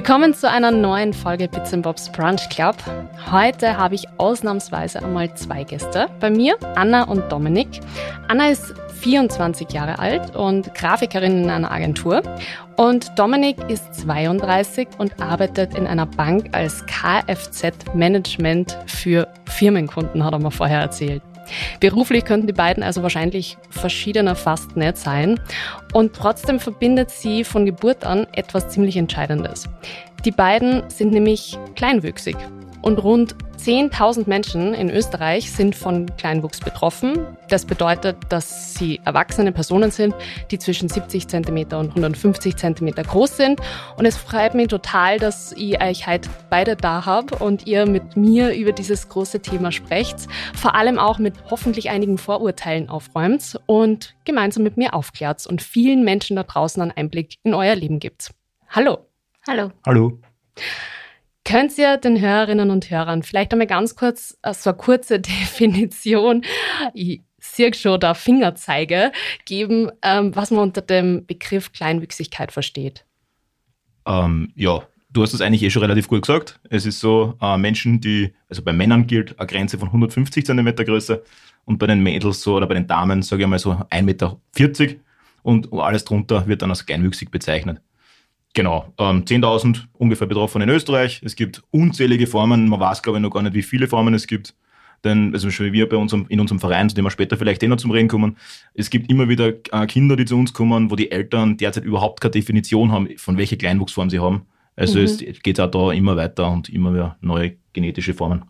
Willkommen zu einer neuen Folge Bits Bobs Brunch Club. Heute habe ich ausnahmsweise einmal zwei Gäste. Bei mir Anna und Dominik. Anna ist 24 Jahre alt und Grafikerin in einer Agentur. Und Dominik ist 32 und arbeitet in einer Bank als Kfz-Management für Firmenkunden, hat er mir vorher erzählt. Beruflich könnten die beiden also wahrscheinlich verschiedener fast nicht sein. Und trotzdem verbindet sie von Geburt an etwas ziemlich Entscheidendes. Die beiden sind nämlich kleinwüchsig und rund 10.000 Menschen in Österreich sind von Kleinwuchs betroffen. Das bedeutet, dass sie erwachsene Personen sind, die zwischen 70 cm und 150 cm groß sind. Und es freut mich total, dass ich euch heute beide da habe und ihr mit mir über dieses große Thema sprecht. Vor allem auch mit hoffentlich einigen Vorurteilen aufräumt und gemeinsam mit mir aufklärt und vielen Menschen da draußen einen Einblick in euer Leben gibt. Hallo. Hallo. Hallo. Könnt ihr den Hörerinnen und Hörern vielleicht einmal ganz kurz äh, so eine kurze Definition, ich sehe schon da Fingerzeige, geben, ähm, was man unter dem Begriff Kleinwüchsigkeit versteht? Ähm, ja, du hast es eigentlich eh schon relativ gut gesagt. Es ist so, äh, Menschen, die, also bei Männern gilt eine Grenze von 150 cm Größe und bei den Mädels so oder bei den Damen, sage ich mal so 1,40 Meter und alles drunter wird dann als kleinwüchsig bezeichnet. Genau, ähm, 10.000 ungefähr betroffen in Österreich. Es gibt unzählige Formen. Man weiß, glaube ich, noch gar nicht, wie viele Formen es gibt. Denn, also schon wie wir bei unserem, in unserem Verein, zu dem wir später vielleicht eh noch zum Reden kommen, es gibt immer wieder äh, Kinder, die zu uns kommen, wo die Eltern derzeit überhaupt keine Definition haben, von welcher Kleinwuchsform sie haben. Also mhm. es geht auch da immer weiter und immer mehr neue genetische Formen.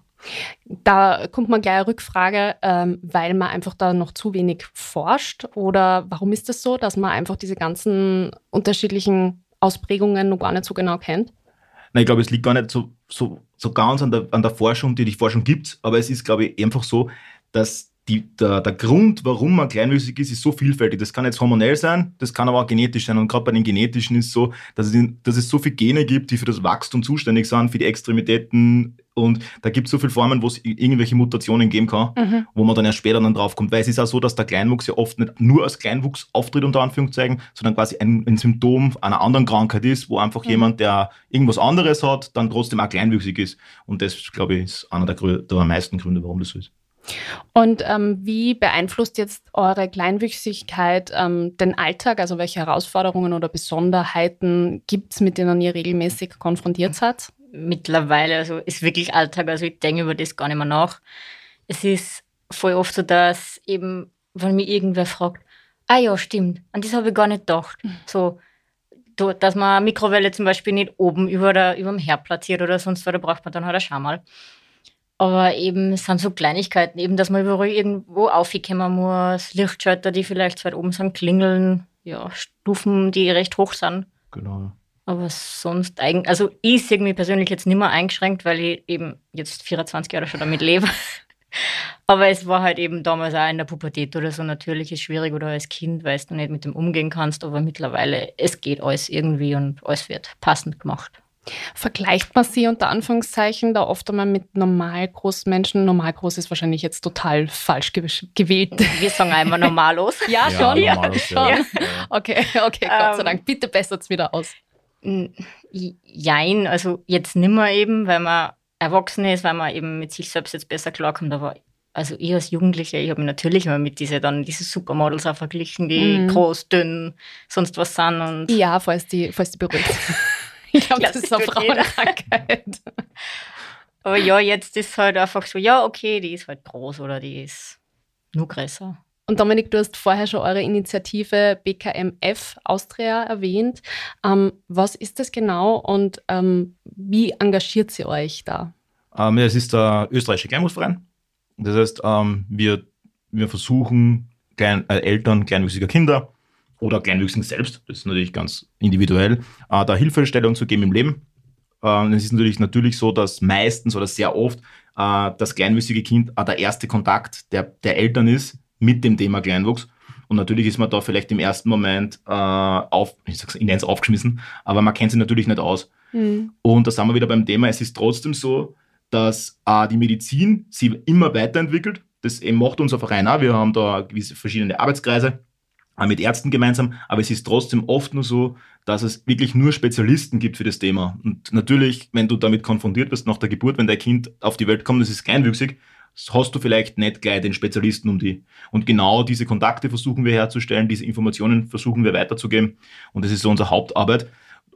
Da kommt man gleich eine Rückfrage, ähm, weil man einfach da noch zu wenig forscht oder warum ist das so, dass man einfach diese ganzen unterschiedlichen Ausprägungen noch gar nicht so genau kennt? Nein, ich glaube, es liegt gar nicht so, so, so ganz an der, an der Forschung, die die Forschung gibt, aber es ist, glaube ich, einfach so, dass die, der, der Grund, warum man kleinwüchsig ist, ist so vielfältig. Das kann jetzt hormonell sein, das kann aber auch genetisch sein. Und gerade bei den genetischen ist es so, dass es, dass es so viele Gene gibt, die für das Wachstum zuständig sind, für die Extremitäten. Und da gibt es so viele Formen, wo es irgendwelche Mutationen geben kann, mhm. wo man dann erst später dann drauf kommt. Weil es ist auch so, dass der Kleinwuchs ja oft nicht nur als Kleinwuchs auftritt, unter Anführungszeichen, sondern quasi ein, ein Symptom einer anderen Krankheit ist, wo einfach mhm. jemand, der irgendwas anderes hat, dann trotzdem auch kleinwüchsig ist. Und das, glaube ich, ist einer der, der meisten Gründe, warum das so ist. Und ähm, wie beeinflusst jetzt eure Kleinwüchsigkeit ähm, den Alltag? Also welche Herausforderungen oder Besonderheiten gibt es, mit denen ihr regelmäßig konfrontiert seid? Mittlerweile, also ist wirklich Alltag, also ich denke über das gar nicht mehr nach. Es ist voll oft so, dass eben, wenn mich irgendwer fragt, ah ja, stimmt, an das habe ich gar nicht gedacht. Mhm. So, dass man eine Mikrowelle zum Beispiel nicht oben über, der, über dem Herd platziert oder sonst was, da braucht man dann halt ein Schamal. Aber eben, es sind so Kleinigkeiten, eben, dass man überall irgendwo aufkommen muss, Lichtschalter, die vielleicht weit oben sind, klingeln, ja, Stufen, die recht hoch sind. Genau. Aber sonst eigentlich, also ich sehe mich persönlich jetzt nicht mehr eingeschränkt, weil ich eben jetzt 24 Jahre schon damit lebe. Aber es war halt eben damals auch in der Pubertät oder so natürlich ist schwierig oder als Kind, weil du nicht mit dem umgehen kannst. Aber mittlerweile, es geht alles irgendwie und alles wird passend gemacht. Vergleicht man sie unter Anführungszeichen da oft einmal mit normal großen Menschen? Normal groß ist wahrscheinlich jetzt total falsch gewählt. Wir sagen einmal normalos. ja, ja, schon. Normalos, schon. Ja. Okay, okay, Gott sei ähm, Dank. Bitte bessert es wieder aus. Jein, also jetzt nimmer eben, weil man erwachsen ist, weil man eben mit sich selbst jetzt besser klarkommt, aber also ich als Jugendliche, ich habe mich natürlich immer mit diese dann diese Supermodels auch verglichen, die mhm. groß, dünn, sonst was sind und ja, falls die, falls die berührt. Ich glaube, das ist eine Frauenkrankheit. Aber ja, jetzt ist halt einfach so, ja, okay, die ist halt groß oder die ist nur größer. Und Dominik, du hast vorher schon eure Initiative BKMF Austria erwähnt. Ähm, was ist das genau und ähm, wie engagiert sie euch da? Ähm, es ist der österreichische Kleinwuchsverein. Das heißt, ähm, wir, wir versuchen Klein, äh, Eltern kleinwüchsiger Kinder oder Kleinwüchsigen selbst, das ist natürlich ganz individuell, äh, da Hilfestellung zu geben im Leben. Äh, es ist natürlich, natürlich so, dass meistens oder sehr oft äh, das kleinwüchsige Kind äh, der erste Kontakt der, der Eltern ist mit dem Thema Kleinwuchs. Und natürlich ist man da vielleicht im ersten Moment äh, auf, ich sag's, ich nenne es aufgeschmissen, aber man kennt sich natürlich nicht aus. Mhm. Und da sind wir wieder beim Thema, es ist trotzdem so, dass äh, die Medizin sich immer weiterentwickelt. Das macht unser Verein auch. Wir haben da gewisse verschiedene Arbeitskreise auch mit Ärzten gemeinsam, aber es ist trotzdem oft nur so, dass es wirklich nur Spezialisten gibt für das Thema. Und natürlich, wenn du damit konfrontiert wirst nach der Geburt, wenn dein Kind auf die Welt kommt, das ist kleinwüchsig, hast du vielleicht nicht gleich den Spezialisten um die. Und genau diese Kontakte versuchen wir herzustellen, diese Informationen versuchen wir weiterzugeben. Und das ist so unsere Hauptarbeit.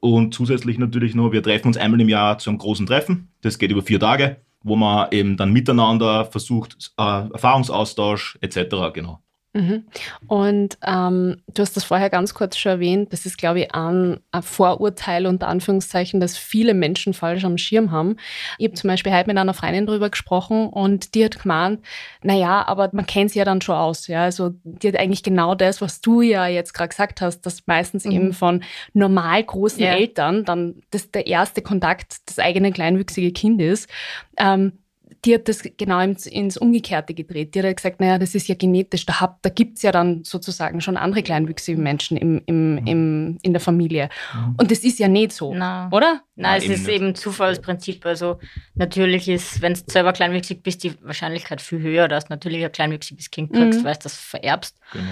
Und zusätzlich natürlich noch, wir treffen uns einmal im Jahr zu einem großen Treffen. Das geht über vier Tage, wo man eben dann miteinander versucht, äh, Erfahrungsaustausch etc. Genau. Mhm. Und ähm, du hast das vorher ganz kurz schon erwähnt, das ist, glaube ich, ein, ein, Vorurteil unter Anführungszeichen, das viele Menschen falsch am Schirm haben. Ich habe zum Beispiel heute mit einer Freundin drüber gesprochen und die hat gemeint, naja, aber man kennt sie ja dann schon aus. Ja? Also die hat eigentlich genau das, was du ja jetzt gerade gesagt hast, dass meistens mhm. eben von normal großen yeah. Eltern dann das der erste Kontakt das eigene kleinwüchsige Kind ist. Ähm, die hat das genau ins, ins Umgekehrte gedreht. Die hat gesagt, naja, das ist ja genetisch, da, da gibt es ja dann sozusagen schon andere kleinwüchsige Menschen im, im, mhm. im, in der Familie. Mhm. Und das ist ja nicht so, Nein. oder? Nein, es ist nicht. eben Zufallsprinzip. Also natürlich ist, wenn du selber kleinwüchsig bist, die Wahrscheinlichkeit viel höher, dass du natürlich ein kleinwüchsiges Kind kriegst, mhm. weil du das vererbst. Genau.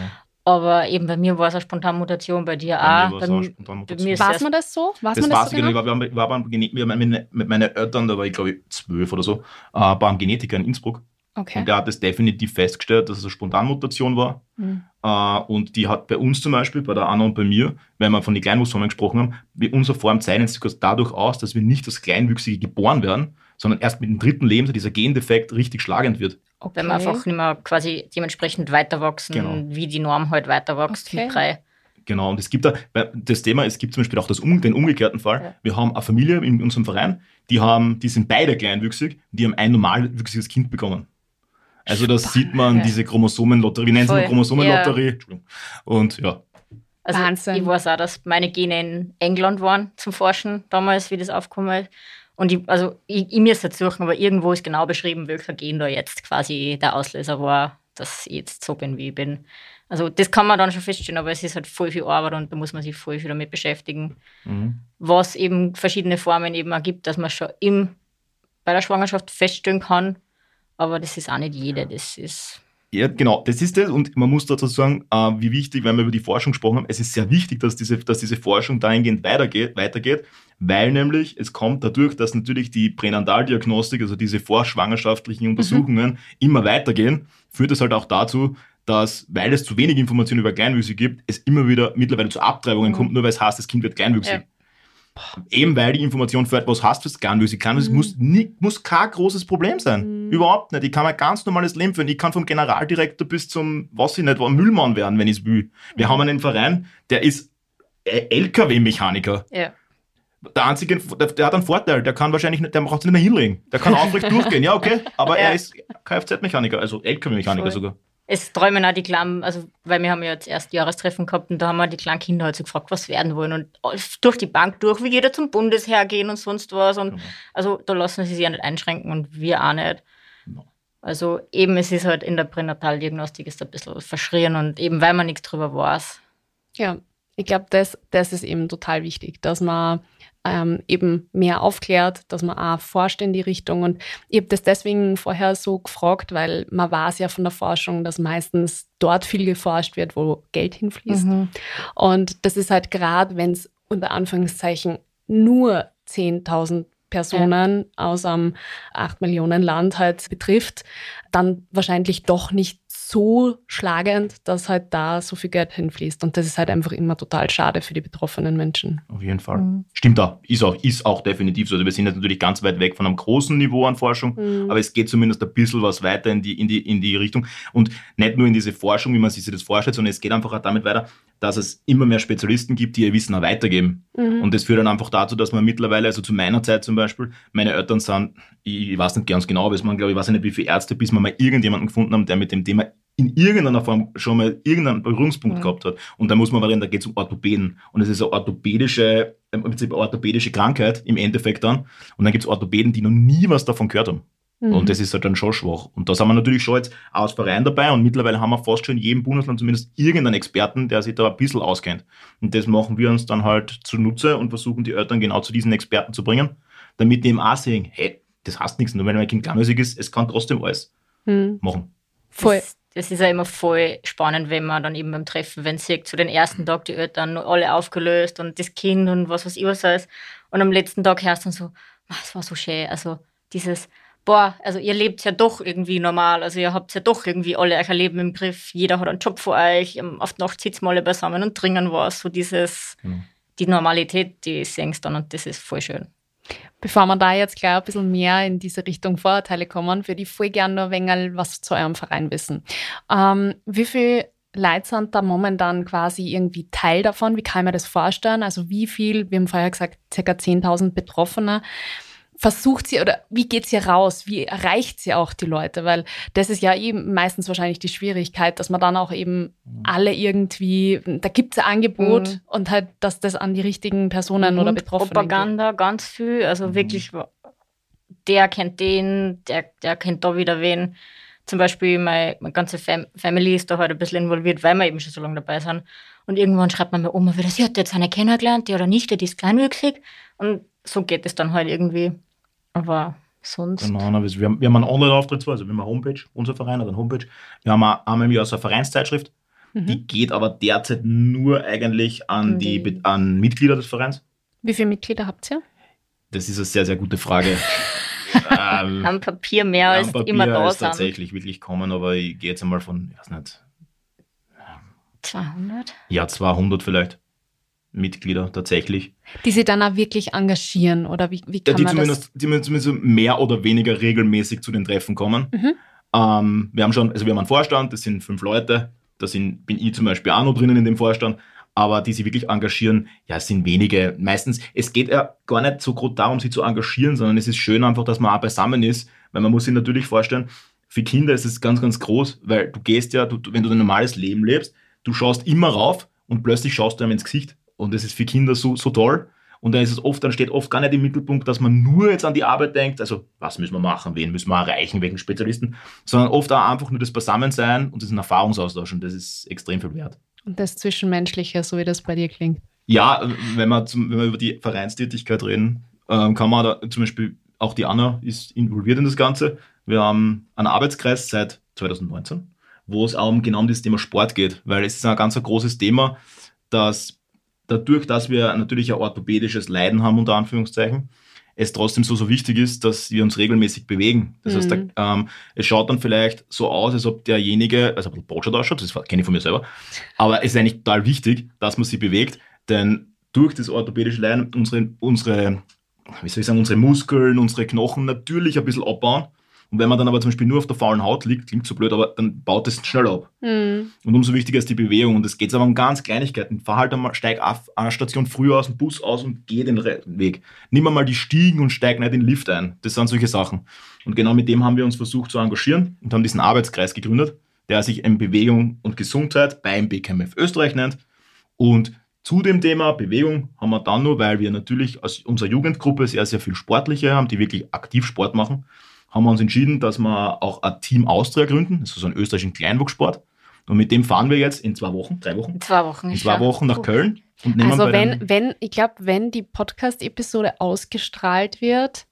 Aber eben bei mir war es eine Spontanmutation, bei dir bei auch. Bei, bei mir war man das so? War's das war so genau? genau? Ich war, war beim wir mit, mit meinen Eltern, da war ich glaube ich zwölf oder so, äh, beim Genetiker in Innsbruck. Okay. Und der hat das definitiv festgestellt, dass es eine Spontanmutation war. Mhm. Äh, und die hat bei uns zum Beispiel, bei der Anna und bei mir, wenn wir von den Kleinwuchsformen gesprochen haben, wie unser Form zeichnet sich dadurch aus, dass wir nicht als Kleinwüchsige geboren werden, sondern erst mit dem dritten Leben so dieser Gendefekt richtig schlagend wird. Okay. Wenn wir einfach nicht mehr quasi dementsprechend weiter wachsen, genau. wie die Norm halt weiter wächst okay. mit drei. Genau, und es gibt da das Thema, es gibt zum Beispiel auch das, den umgekehrten Fall. Ja. Wir haben eine Familie in unserem Verein, die haben, die sind beide kleinwüchsig, die haben ein normalwüchsiges Kind bekommen. Also da sieht man diese Chromosomenlotterie, wir nennen es Chromosomenlotterie. Ja. Und ja. Also Wahnsinn. ich weiß auch, dass meine Gene in England waren zum Forschen damals, wie das aufgekommen ist. Und ich, also ich, ich müsste jetzt suchen, aber irgendwo ist genau beschrieben, welcher Gen da jetzt quasi der Auslöser war, dass ich jetzt so bin, wie ich bin. Also das kann man dann schon feststellen, aber es ist halt voll viel Arbeit und da muss man sich voll viel damit beschäftigen. Mhm. Was eben verschiedene Formen eben ergibt, dass man schon im, bei der Schwangerschaft feststellen kann, aber das ist auch nicht jede, das ist ja, genau, das ist es. Und man muss dazu sagen, äh, wie wichtig, wenn wir über die Forschung gesprochen haben, es ist sehr wichtig, dass diese, dass diese Forschung dahingehend weitergeht, weitergeht, weil nämlich es kommt dadurch, dass natürlich die Pränataldiagnostik, also diese vorschwangerschaftlichen Untersuchungen mhm. immer weitergehen, führt es halt auch dazu, dass, weil es zu wenig Informationen über Kleinwüchsige gibt, es immer wieder mittlerweile zu Abtreibungen mhm. kommt, nur weil es heißt, das Kind wird kleinwüchsig. Ja. Eben weil die Information für etwas hast, was kleinwüchsig kann, mhm. muss, nie, muss kein großes Problem sein. Mhm. Überhaupt nicht. Ich kann ein ganz normales Leben führen. Ich kann vom Generaldirektor bis zum, was ich nicht, Müllmann werden, wenn ich es will. Wir mhm. haben einen Verein, der ist LKW-Mechaniker. Ja. Der einzige, der, der, hat einen Vorteil, der kann wahrscheinlich nicht, der braucht sich nicht mehr hinlegen. Der kann aufrecht durchgehen, ja, okay, aber ja. er ist Kfz-Mechaniker, also LKW-Mechaniker sogar es träumen auch die kleinen, also weil wir haben ja jetzt erst Jahrestreffen gehabt und da haben wir die kleinen Kinder halt so gefragt, was werden wollen und durch die Bank durch, wie jeder zum Bundesheer gehen und sonst was und genau. also da lassen sie sich ja nicht einschränken und wir auch nicht. Genau. Also eben, es ist halt in der Pränataldiagnostik ist ein bisschen verschrien und eben weil man nichts drüber weiß. Ja, ich glaube, das, das ist eben total wichtig, dass man ähm, eben mehr aufklärt, dass man auch forscht in die Richtung. Und ich habe das deswegen vorher so gefragt, weil man weiß ja von der Forschung, dass meistens dort viel geforscht wird, wo Geld hinfließt. Mhm. Und das ist halt gerade, wenn es unter Anführungszeichen nur 10.000 Personen ja. aus einem 8 Millionen Land halt betrifft, dann wahrscheinlich doch nicht so schlagend, dass halt da so viel Geld hinfließt. Und das ist halt einfach immer total schade für die betroffenen Menschen. Auf jeden Fall. Mhm. Stimmt auch. Ist auch, ist auch definitiv so. Also wir sind jetzt natürlich ganz weit weg von einem großen Niveau an Forschung, mhm. aber es geht zumindest ein bisschen was weiter in die, in, die, in die Richtung. Und nicht nur in diese Forschung, wie man sich das vorstellt, sondern es geht einfach auch damit weiter, dass es immer mehr Spezialisten gibt, die ihr Wissen auch weitergeben. Mhm. Und das führt dann einfach dazu, dass man mittlerweile, also zu meiner Zeit zum Beispiel, meine Eltern sind, ich weiß nicht ganz genau, aber es waren, glaube ich, weiß nicht, wie viele Ärzte, bis wir mal irgendjemanden gefunden haben, der mit dem Thema in irgendeiner Form schon mal irgendeinen Berührungspunkt mhm. gehabt hat. Und da muss man reden, da geht es um Orthopäden. Und es ist eine orthopädische, im Prinzip eine orthopädische Krankheit im Endeffekt dann. Und dann gibt es Orthopäden, die noch nie was davon gehört haben. Mhm. Und das ist halt dann schon schwach. Und da sind wir natürlich schon jetzt aus Verein dabei und mittlerweile haben wir fast schon in jedem Bundesland zumindest irgendeinen Experten, der sich da ein bisschen auskennt. Und das machen wir uns dann halt zunutze und versuchen die Eltern genau zu diesen Experten zu bringen, damit die eben auch sehen, hey, das heißt nichts, nur wenn mein Kind kleinmäßig ist, es kann trotzdem alles mhm. machen. Voll. Das das ist ja immer voll spannend, wenn man dann eben beim Treffen, wenn sieht, zu den ersten Tag die Eltern alle aufgelöst und das Kind und was weiß ich was alles. Und am letzten Tag hörst du dann so, "Ah, es war so schön. Also dieses, boah, also ihr lebt ja doch irgendwie normal. Also ihr habt ja doch irgendwie alle euer Leben im Griff. Jeder hat einen Job für euch. Ähm, Auf die Nacht sitzen wir alle beisammen und trinken was. So dieses, Genau. die Normalität, die singst dann und das ist voll schön. Bevor wir da jetzt gleich ein bisschen mehr in diese Richtung Vorurteile kommen, würde ich voll gerne noch ein wenig was zu eurem Verein wissen. Ähm, wie viel Leute sind da momentan quasi irgendwie Teil davon? Wie kann ich mir das vorstellen? Also wie viel, wir haben vorher gesagt, ca. 10.000 Betroffene. Versucht sie oder wie geht sie raus? Wie erreicht sie auch die Leute? Weil das ist ja eben meistens wahrscheinlich die Schwierigkeit, dass man dann auch eben alle irgendwie, da gibt es ein Angebot Mhm. und halt, dass das an die richtigen Personen oder Und Betroffenen geht. Propaganda, ganz viel. Also Mhm. wirklich, der kennt den, der, der kennt da wieder wen. Zum Beispiel meine, meine ganze Fam Family ist da halt ein bisschen involviert, weil wir eben schon so lange dabei sind. Und irgendwann schreibt man mir Oma wieder, sie hat jetzt eine kennengelernt, die oder nicht, die ist kleinwüchsig. Und so geht es dann halt irgendwie. Aber sonst. Genau, na, wir, haben, wir haben einen Online-Auftritt zwar, also wir haben eine Homepage, unser Verein hat eine Homepage. Wir haben auch einmal im Jahr so eine Vereinszeitschrift, Mhm. die geht aber derzeit nur eigentlich an, die, Die- an Mitglieder des Vereins. Wie viele Mitglieder habt ihr? Das ist eine sehr, sehr gute Frage. ähm, Am Papier mehr als Papier immer da ist tatsächlich wirklich kommen, aber ich gehe jetzt einmal von, ich weiß nicht, 200? ja, 200 vielleicht Mitglieder tatsächlich. Die sie dann auch wirklich engagieren oder wie, wie Ja, kann die man zumindest, die zumindest mehr oder weniger regelmäßig zu den Treffen kommen. Mhm. Ähm, wir haben schon, also wir haben einen Vorstand, das sind fünf Leute, da sind, bin ich zum Beispiel auch noch drinnen in dem Vorstand, aber die sich wirklich engagieren, ja, es sind wenige. Meistens, es geht ja gar nicht so groß darum, sie zu engagieren, sondern es ist schön einfach, dass man auch beisammen ist, weil man muss sich natürlich vorstellen, für Kinder ist es ganz, ganz groß, weil du gehst ja, du, wenn du ein normales Leben lebst, du schaust immer rauf und plötzlich schaust du einem ins Gesicht. Und das ist für Kinder so, so toll. Und dann ist es oft, dann steht oft gar nicht im Mittelpunkt, dass man nur jetzt an die Arbeit denkt, also was müssen wir machen, wen müssen wir erreichen, welchen Spezialisten, sondern oft auch einfach nur das Beisammensein und ein Erfahrungsaustausch und das ist extrem viel wert. und das Zwischenmenschliche, so wie das bei dir klingt. Ja, wenn wir, zum, wenn wir über die Vereinstätigkeit reden, ähm, kann man da zum Beispiel, auch die Anna ist involviert in das Ganze. Wir haben einen Arbeitskreis seit 2019, wo es auch um genau um das Thema Sport geht, weil es ist ein ganz ein großes Thema, dass dadurch, dass wir natürlich ein orthopädisches Leiden haben, unter Anführungszeichen, es trotzdem so, so wichtig ist, dass wir uns regelmäßig bewegen. Das heißt, Mhm. da, ähm, es schaut dann vielleicht so aus, als ob derjenige, also ein bisschen botschert ausschaut, das kenne ich von mir selber, aber es ist eigentlich total wichtig, dass man sich bewegt, denn durch das orthopädische Leiden unsere, unsere, wie soll ich sagen, unsere Muskeln, unsere Knochen natürlich ein bisschen abbauen. Und wenn man dann aber zum Beispiel nur auf der faulen Haut liegt, klingt so blöd, aber dann baut es schnell ab. Mhm. Und umso wichtiger ist die Bewegung. Und es geht aber um ganz Kleinigkeiten. Fahr halt einmal, steig auf einer Station früher aus dem Bus aus und geh den Weg. Nimm einmal die Stiegen und steig nicht in den Lift ein. Das sind solche Sachen. Und genau mit dem haben wir uns versucht zu engagieren und haben diesen Arbeitskreis gegründet, der sich in Bewegung und Gesundheit beim BKMF Österreich nennt. Und zu dem Thema Bewegung haben wir dann nur, weil wir natürlich aus unserer Jugendgruppe sehr, sehr viel Sportliche haben, die wirklich aktiv Sport machen, haben wir uns entschieden, dass wir auch ein Team Austria gründen. Das ist so ein österreichischen Kleinwuchssport. Und mit dem fahren wir jetzt in zwei Wochen, drei Wochen, In zwei Wochen. in zwei schon- Wochen nach. Köln. Und nehmen Also bei wenn, wenn, ich glaube, wenn die Podcast-Episode ausgestrahlt wird,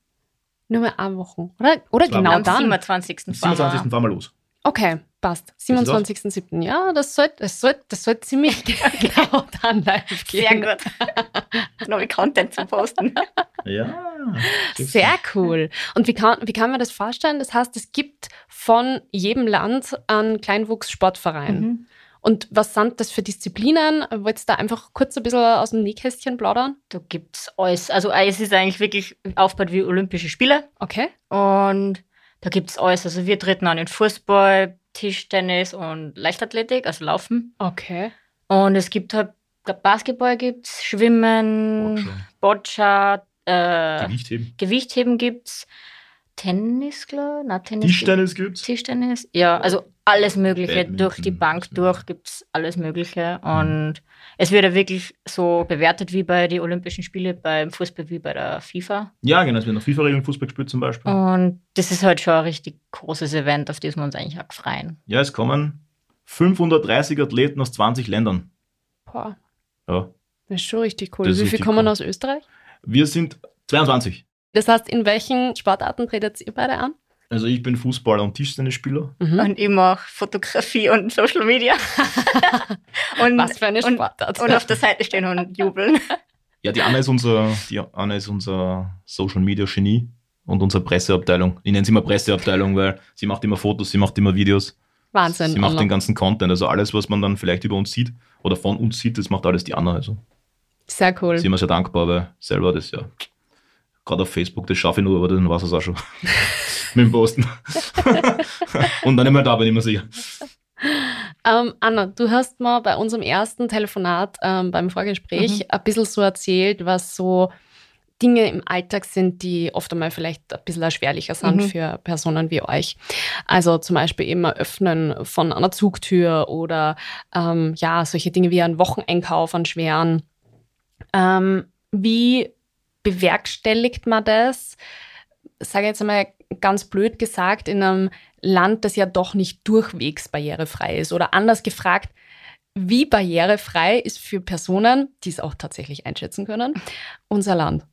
nur mehr eine Woche, oder? Oder Zwei genau Am dann? 27. am fahren wir. 27. fahren wir los. Okay, passt. 27.07. Ja, das sollte das sollt, das sollt ziemlich genau dann live Sehr gehen. gut. Dann habe ich Content zu posten. Ja. Sehr cool. Und wie kann, wie kann man das vorstellen? Das heißt, es gibt von jedem Land einen Kleinwuchssportverein. Mhm. Und was sind das für Disziplinen? Wolltest du da einfach kurz ein bisschen aus dem Nähkästchen plaudern? Da gibt es alles. Also es ist eigentlich wirklich aufgebaut wie Olympische Spiele. Okay. Und da gibt es alles. Also wir treten an in Fußball, Tischtennis und Leichtathletik, also Laufen. Okay. Und es gibt halt Basketball gibt's, Schwimmen, Boccia, äh, Gewichtheben. Gewichtheben gibt's, Tennis, klar, na Tennis. Tischtennis gibt's. Tischtennis, ja, also alles Mögliche Badminton, durch die Bank durch gibt's alles Mögliche und es wird ja wirklich so bewertet wie bei den Olympischen Spielen beim Fußball wie bei der FIFA Ja, genau. Es wird noch FIFA-Regeln Fußball gespielt zum Beispiel. und das ist halt schon ein richtig großes Event, auf das wir uns eigentlich auch freuen. Ja, es kommen 530 Athleten aus 20 Ländern. Boah, Ja. das ist schon richtig cool. Das Wie viel richtig kommen cool. aus Österreich? Wir sind 22. Das heißt, in welchen Sportarten tretet ihr beide an? Also ich bin Fußballer und Tischtennisspieler. Mhm. Und ich mache Fotografie und Social Media. und, Was für eine und, Sportart. und auf der Seite stehen und jubeln. Ja, die Anna ist unser, die Anna ist unser Social Media Genie und unsere Presseabteilung. Ich nenne sie immer Presseabteilung, weil sie macht immer Fotos, sie macht immer Videos, Wahnsinn. sie macht Anna. den ganzen Content. Also alles, was man dann vielleicht über uns sieht oder von uns sieht, das macht alles die Anna. Also Sehr cool. sind wir sehr dankbar, weil selber das ja gerade auf Facebook, das schaffe ich nur, aber dann war es auch schon. Mit dem Posten. und dann immer da bin ich mir sicher. Ähm, Anna, du hast mal bei unserem ersten Telefonat ähm, beim Vorgespräch Mhm. ein bisschen so erzählt, was so Dinge im Alltag sind, die oft einmal vielleicht ein bisschen erschwerlicher sind Mhm. für Personen wie euch. Also zum Beispiel eben Öffnen von einer Zugtür oder ähm, ja, solche Dinge wie ein Wocheneinkauf an schweren. Ähm, wie bewerkstelligt man das? Sage jetzt einmal ganz blöd gesagt, in einem Land, das ja doch nicht durchwegs barrierefrei ist. Oder anders gefragt, wie barrierefrei ist für Personen, die es auch tatsächlich einschätzen können, unser Land?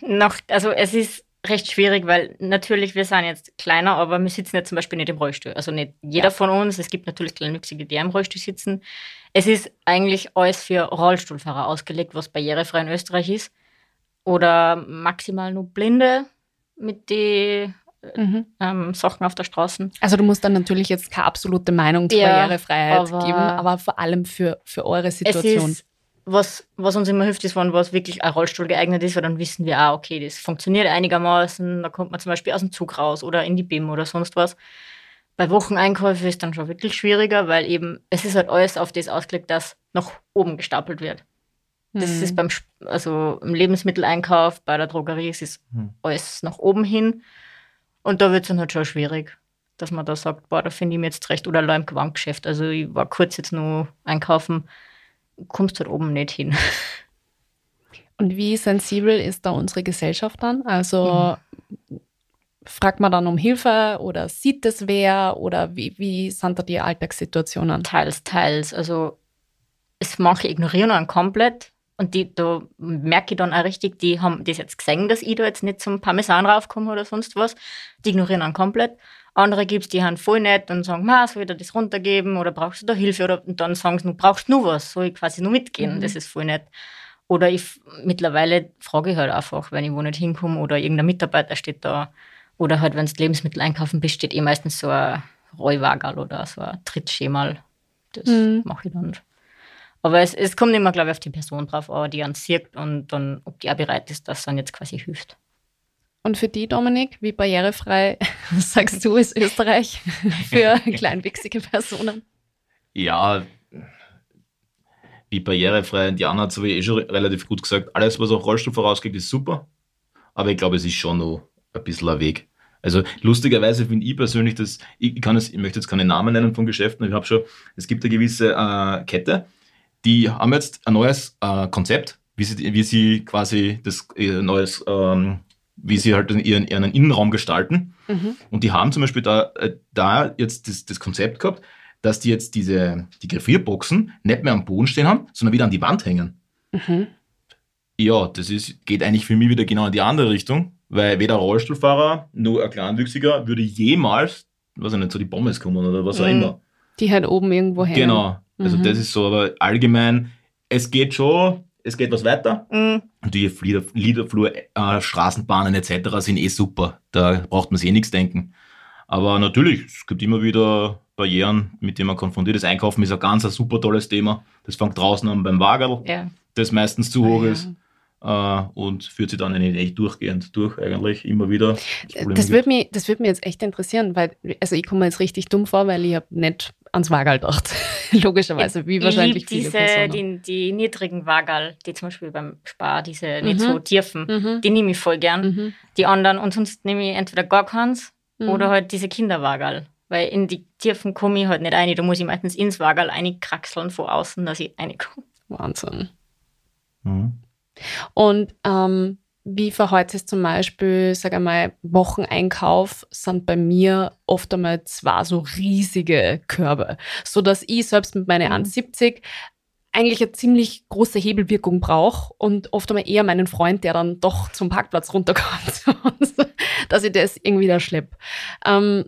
Noch, also es ist recht schwierig, weil natürlich wir sind jetzt kleiner, aber wir sitzen jetzt zum Beispiel nicht im Rollstuhl. Also nicht jeder Ja. von uns. Es gibt natürlich Kleinwüchsige, die im Rollstuhl sitzen. Es ist eigentlich alles für Rollstuhlfahrer ausgelegt, was barrierefrei in Österreich ist. Oder maximal nur Blinde mit den Mhm. ähm, Sachen auf der Straße. Also du musst dann natürlich jetzt keine absolute Meinung zur Ja, Barrierefreiheit aber- geben, aber vor allem für, für eure Situation. Es ist, was, was uns immer hilft, ist, wenn was wirklich ein Rollstuhl geeignet ist, weil dann wissen wir, ah, okay, das funktioniert einigermaßen, da kommt man zum Beispiel aus dem Zug raus oder in die BIM oder sonst was. Bei Wocheneinkäufen ist dann schon wirklich schwieriger, weil eben, es ist halt alles auf das ausgelegt, dass nach oben gestapelt wird. Das Mhm. ist beim, Sp- also im Lebensmitteleinkauf, bei der Drogerie, es ist Hm. alles nach oben hin. Und da wird es dann halt schon schwierig, dass man da sagt, boah, da finde ich mir jetzt recht. Oder allein im Gewandgeschäft. Also ich war kurz jetzt nur einkaufen, kommst halt oben nicht hin. Und wie sensibel ist da unsere Gesellschaft dann? Also fragt man dann um Hilfe oder sieht es wer oder wie, wie sind da die Alltagssituationen? Teils, teils. Also es manche ignorieren einen komplett. Und die, da merke ich dann auch richtig, die haben das jetzt gesehen, dass ich da jetzt nicht zum Parmesan raufkomme oder sonst was. Die ignorieren einen komplett. Andere gibt es, die haben voll nett und sagen, Ma, soll ich dir das runtergeben oder brauchst du da Hilfe? Oder, und dann sagen sie, nur, brauchst du nur was? Soll ich quasi nur mitgehen? Mhm. Das ist voll nett. Oder ich mittlerweile frage ich halt einfach, wenn ich wo nicht hinkomme oder irgendein Mitarbeiter steht da. Oder halt, wenn du Lebensmittel einkaufen bist, steht eh meistens so ein Rollwagerl oder so ein Trittschemal. Das Mhm. mache ich dann. Aber es, es kommt immer, glaube ich, auf die Person drauf an, die einen sieht und dann, ob die auch bereit ist, dass dann jetzt quasi hilft. Und für die, Dominik, wie barrierefrei sagst du, ist Österreich für kleinwüchsige Personen? Ja, wie barrierefrei. Die Anna hat es aber eh schon relativ gut gesagt. Alles, was auf Rollstuhl vorausgeht, ist super. Aber ich glaube, es ist schon noch ein bisschen ein Weg. Also lustigerweise finde ich persönlich, dass ich, kann es, ich möchte jetzt keine Namen nennen von Geschäften, ich habe schon, es gibt eine gewisse äh, Kette, die haben jetzt ein neues äh, Konzept, wie sie, wie sie quasi das äh, neues, ähm, wie sie halt ihren, ihren Innenraum gestalten. Mhm. Und die haben zum Beispiel da, äh, da jetzt das, das Konzept gehabt, dass die jetzt diese die Griffierboxen nicht mehr am Boden stehen haben, sondern wieder an die Wand hängen. Mhm. Ja, das ist, geht eigentlich für mich wieder genau in die andere Richtung, weil weder Rollstuhlfahrer noch ein Kleinwüchsiger würde jemals, weiß ich nicht, zu die Pommes kommen oder was auch Mhm. immer. Die halt oben irgendwo hängen. Genau. Also Mhm. das ist so, aber allgemein, es geht schon, es geht was weiter. Mhm. Und die Lieder, Liederflur, äh, Straßenbahnen etc. sind eh super. Da braucht man sich eh nichts denken. Aber natürlich, es gibt immer wieder Barrieren, mit denen man konfrontiert ist. Einkaufen ist ein ganz ein super tolles Thema. Das fängt draußen an beim Wagerl, Ja. das meistens zu hoch Ah, ja. ist. Äh, und führt sich dann eigentlich echt durchgehend durch, eigentlich immer wieder. Das Das würde mich, das würd mich jetzt echt interessieren, weil, also ich komme mir jetzt richtig dumm vor, weil ich habe nicht ans Wagal gedacht. Logischerweise, wie Ich wahrscheinlich lieb viele diese, Personen. die, die niedrigen Wagerl, die zum Beispiel beim Spar, diese nicht Mhm. so tiefen, Mhm. die nehme ich voll gern. Mhm. Die anderen, und sonst nehme ich entweder gar keins Mhm. oder halt diese Kinderwagerl. Weil in die Tiefen komme ich halt nicht rein. Da muss ich meistens ins Wagerl reinkraxeln von außen, dass ich reinkomme. Wahnsinn. Mhm. Und ähm, wie verhält es zum Beispiel, sag einmal, Wocheneinkauf sind bei mir oft einmal zwei so riesige Körbe, so dass ich selbst mit meinen Mhm. 1,70 eigentlich eine ziemlich große Hebelwirkung brauche und oft einmal eher meinen Freund, der dann doch zum Parkplatz runterkommt dass ich das irgendwie da schleppe. Ähm,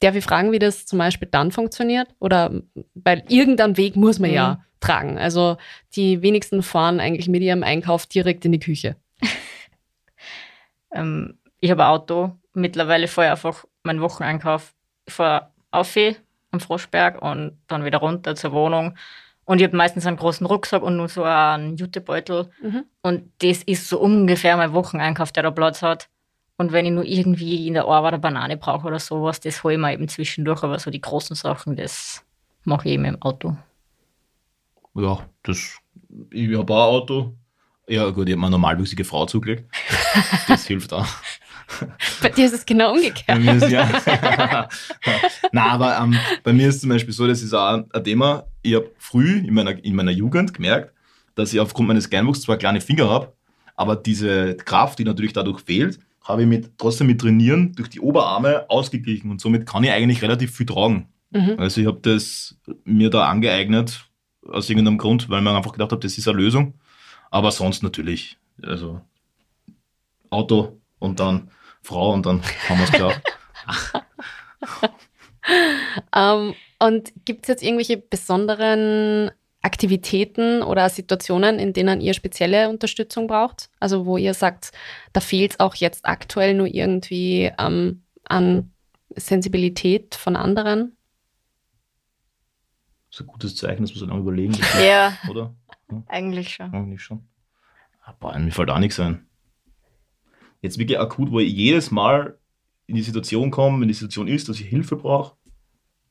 darf ich fragen, wie das zum Beispiel dann funktioniert? Oder weil irgendeinen Weg muss man mhm. ja tragen. Also die wenigsten fahren eigentlich mit ihrem Einkauf direkt in die Küche. ähm, ich habe ein Auto. Mittlerweile fahre ich einfach meinen Wocheneinkauf. Ich fahre auf am Froschberg und dann wieder runter zur Wohnung. Und ich habe meistens einen großen Rucksack und nur so einen Jutebeutel. Mhm. Und das ist so ungefähr mein Wocheneinkauf, der da Platz hat. Und wenn ich nur irgendwie in der Arbeit eine Banane brauche oder sowas, das hole ich mir eben zwischendurch. Aber so die großen Sachen, das mache ich eben im Auto. Ja, das, ich habe auch ein Auto. Ja, gut, ich habe mir eine normalwüchsige Frau zugelegt. Das hilft auch. Bei dir ist es genau umgekehrt. Bei mir ist, ja. Nein, aber ähm, bei mir ist zum Beispiel so, das ist auch ein Thema. Ich habe früh in meiner, in meiner Jugend gemerkt, dass ich aufgrund meines Kleinwuchs zwar kleine Finger habe, aber diese Kraft, die natürlich dadurch fehlt, habe ich mit, trotzdem mit Trainieren durch die Oberarme ausgeglichen und somit kann ich eigentlich relativ viel tragen. Mhm. Also ich habe das mir da angeeignet aus irgendeinem Grund, weil man einfach gedacht hat, das ist eine Lösung. Aber sonst natürlich, also Auto und dann Frau und dann haben wir es klar. um, und gibt es jetzt irgendwelche besonderen Aktivitäten oder Situationen, in denen ihr spezielle Unterstützung braucht? Also wo ihr sagt, da fehlt es auch jetzt aktuell nur irgendwie ähm, an Sensibilität von anderen? Das ist ein gutes Zeichen, dass wir so lange überlegen. Ja, oder? Ja. Eigentlich schon. Eigentlich schon. Aber mir fällt auch nichts ein. Jetzt wirklich akut, wo ich jedes Mal in die Situation komme, wenn die Situation ist, dass ich Hilfe brauche.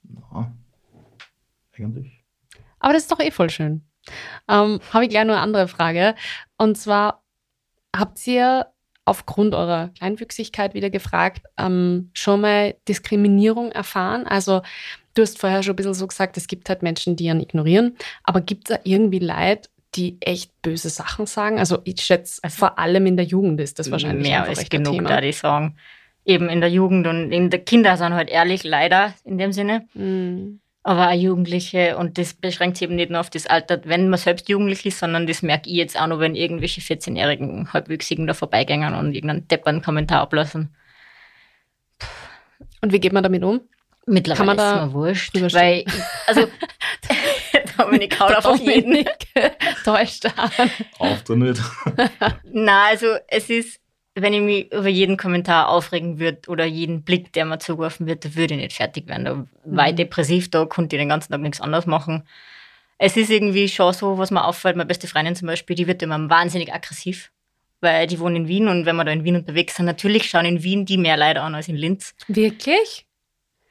Ja, eigentlich. Aber das ist doch eh voll schön. Ähm, Habe ich gleich nur eine andere Frage. Und zwar, habt ihr aufgrund eurer Kleinwüchsigkeit wieder gefragt, ähm, schon mal Diskriminierung erfahren? Also du hast vorher schon ein bisschen so gesagt, es gibt halt Menschen, die ihn ignorieren, aber gibt es da irgendwie Leid, die echt böse Sachen sagen? Also ich schätze, vor allem in der Jugend ist das wahrscheinlich mehr als genug, Thema. da die sagen. Eben in der Jugend und in der Kinder sind halt ehrlich, leider in dem Sinne. Mm aber auch Jugendliche und das beschränkt sich eben nicht nur auf das Alter, wenn man selbst jugendlich ist, sondern das merke ich jetzt auch noch, wenn irgendwelche 14-jährigen Halbwüchsigen da vorbeigängen und irgendeinen depperen Kommentar ablassen. Und wie geht man damit um? Mittlerweile Kann man da ist mir wurscht, weil, also, Dominik haut auf jeden. Täuscht an. Auf damit. Na, also, es ist, wenn ich mich über jeden Kommentar aufregen würde oder jeden Blick, der mir zugeworfen wird, da würde ich nicht fertig werden. Da mhm. war ich depressiv, da konnte ich den ganzen Tag nichts anderes machen. Es ist irgendwie schon so, was mir auffällt, meine beste Freundin zum Beispiel, die wird immer wahnsinnig aggressiv, weil die wohnt in Wien und wenn wir da in Wien unterwegs sind, natürlich schauen in Wien die mehr Leute an als in Linz. Wirklich?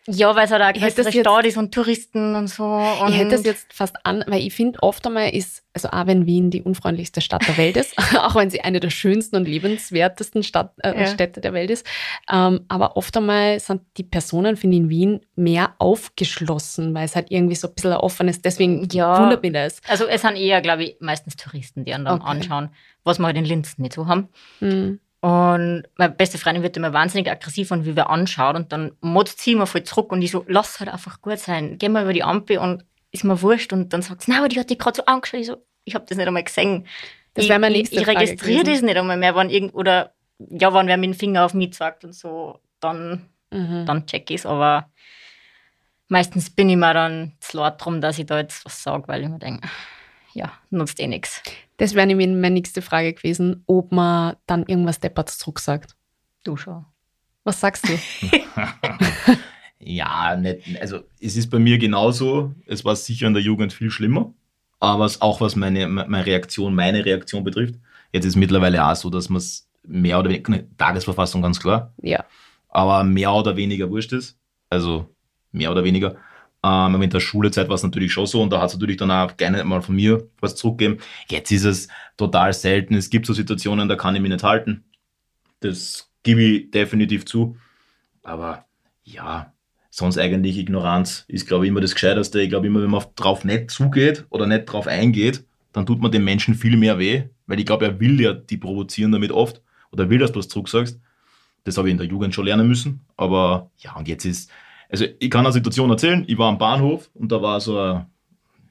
Ja, weil es halt auch größere Stadt ist und Touristen und so. Und ich hätte das jetzt fast an, weil ich finde, oft einmal ist, also auch wenn Wien die unfreundlichste Stadt der Welt ist, auch wenn sie eine der schönsten und lebenswertesten Stadt, äh, ja. Städte der Welt ist, ähm, aber oft einmal sind die Personen, finde ich, in Wien mehr aufgeschlossen, weil es halt irgendwie so ein bisschen offen ist. Deswegen ja. wundert mich das. Also es sind eher, glaube ich, meistens Touristen, die anderen okay. anschauen, was wir halt in Linz nicht so haben. Mhm. Und meine beste Freundin wird immer wahnsinnig aggressiv und wie wir anschaut und dann motzt sie immer voll zurück und ich so, lass halt einfach gut sein. Geh mal über die Ampel und ist mir wurscht und dann sagt sie, nein, aber die hat dich gerade so angeschaut. Ich so, ich habe das nicht einmal gesehen. Das wäre meine nächste Ich, ich registriere das nicht einmal mehr, wann irgend, oder ja, wenn wer mit dem Finger auf mich zeigt und so, dann, mhm. dann check ich es. Aber meistens bin ich mir dann zu laut drum, dass ich da jetzt was sage, weil ich mir denke, ja, nutzt eh nichts. Das wäre nämlich meine nächste Frage gewesen, ob man dann irgendwas Depperts zurücksagt. Du schon. Was sagst du? ja, nicht, also es ist bei mir genauso. Es war sicher in der Jugend viel schlimmer. Aber auch was meine, meine Reaktion, meine Reaktion betrifft. Jetzt ist es mittlerweile auch so, dass man es mehr oder weniger, Tagesverfassung ganz klar. Ja. Aber mehr oder weniger wurscht ist. Also mehr oder weniger. Ähm, in der Schulezeit war es natürlich schon so und da hat es natürlich dann auch gerne mal von mir was zurückgegeben. Jetzt ist es total selten. Es gibt so Situationen, da kann ich mich nicht halten. Das gebe ich definitiv zu. Aber ja, sonst eigentlich Ignoranz ist, glaube ich, immer das Gescheiterste. Ich glaube immer, wenn man drauf nicht zugeht oder nicht drauf eingeht, dann tut man dem Menschen viel mehr weh, weil ich glaube, er will ja die provozieren damit oft oder will, dass du was zurücksagst. Das habe ich in der Jugend schon lernen müssen. Aber ja, und jetzt ist also ich kann eine Situation erzählen, ich war am Bahnhof und da war so ein,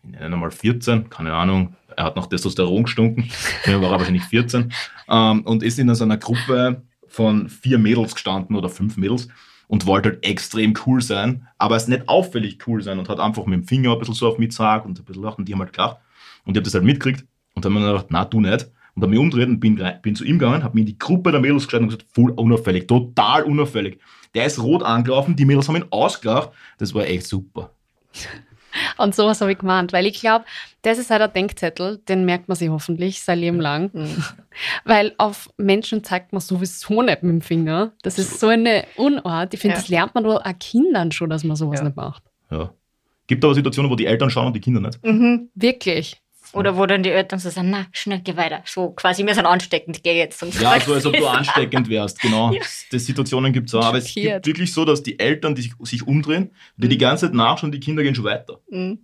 ich nenne mal 14, keine Ahnung, er hat nach Testosteron gestunken, er war wahrscheinlich 14 ähm, und ist in so einer Gruppe von vier Mädels gestanden oder fünf Mädels und wollte halt extrem cool sein, aber es nicht auffällig cool sein und hat einfach mit dem Finger ein bisschen so auf mich gesagt und ein bisschen lacht und die haben halt gelacht. Und ich habe das halt mitgekriegt und dann habe ich mir gedacht, na, du nicht. Und habe mich umgedreht und bin, bin zu ihm gegangen, habe mir in die Gruppe der Mädels gestellt und gesagt, voll unauffällig, total unauffällig. Der ist rot angelaufen, die Mädels haben ihn ausgelacht. Das war echt super. Und sowas habe ich gemeint, weil ich glaube, das ist halt ein Denkzettel, den merkt man sich hoffentlich sein Leben lang. Mhm. Weil auf Menschen zeigt man sowieso nicht mit dem Finger. Das ist so eine Unart. Ich finde, Ja. das lernt man nur auch Kindern schon, dass man sowas Ja. nicht macht. Ja. Gibt aber Situationen, wo die Eltern schauen und die Kinder nicht. Mhm. Wirklich. Oder wo dann die Eltern so sagen, na, schnell, geh weiter. So quasi, wir sind ansteckend, geh jetzt. Und Ja, so als ob du ansteckend wärst, genau. Ja. Die Situationen gibt es auch. Aber es gibt wirklich so, dass die Eltern die sich, sich umdrehen, die die ganze Zeit nachschauen, die Kinder gehen schon weiter. Mhm.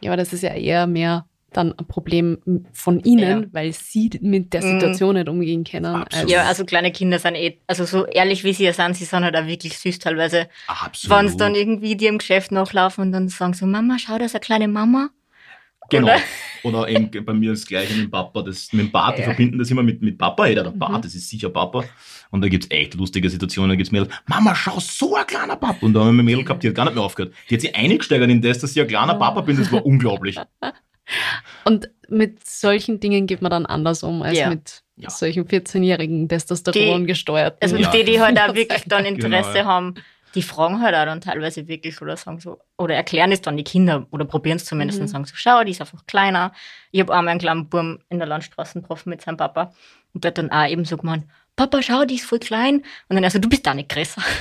Ja, aber das ist ja eher mehr dann ein Problem von ihnen, Ja. weil sie mit der Mhm. Situation nicht umgehen können. Absolut. Ja, also kleine Kinder sind eh, also so ehrlich wie sie ja sind, sie sind halt auch wirklich süß teilweise. Absolut. Wenn sie dann irgendwie die im Geschäft nachlaufen und dann sagen so, Mama, schau, da ist eine kleine Mama. Genau. Oder? Oder eben bei mir das Gleiche mit dem Papa. Das, mit dem Bart, die Ja. verbinden das immer mit, mit Papa. Hey, der Mhm. Bart, das ist sicher Papa. Und da gibt es echt lustige Situationen. Da gibt es Mädels, Mama, schau, so ein kleiner Papa. Und da haben wir eine Mädel gehabt, die hat gar nicht mehr aufgehört. Die hat sich eingesteigert in das, dass ich ein kleiner Papa bin. Das war unglaublich. Und mit solchen Dingen geht man dann anders um als Ja. mit Ja. solchen 14-jährigen Testosteron gesteuerten. Also Ja. die, die halt auch wirklich dann Interesse Genau, ja. haben, die fragen halt auch dann teilweise wirklich oder sagen so, oder erklären es dann die Kinder oder probieren es zumindest Mhm. und sagen so, schau, die ist einfach kleiner. Ich habe einmal einen kleinen Burm in der Landstraße getroffen mit seinem Papa und der hat dann auch eben so gemeint, Papa, schau, die ist voll klein. Und dann er so, du bist da nicht größer.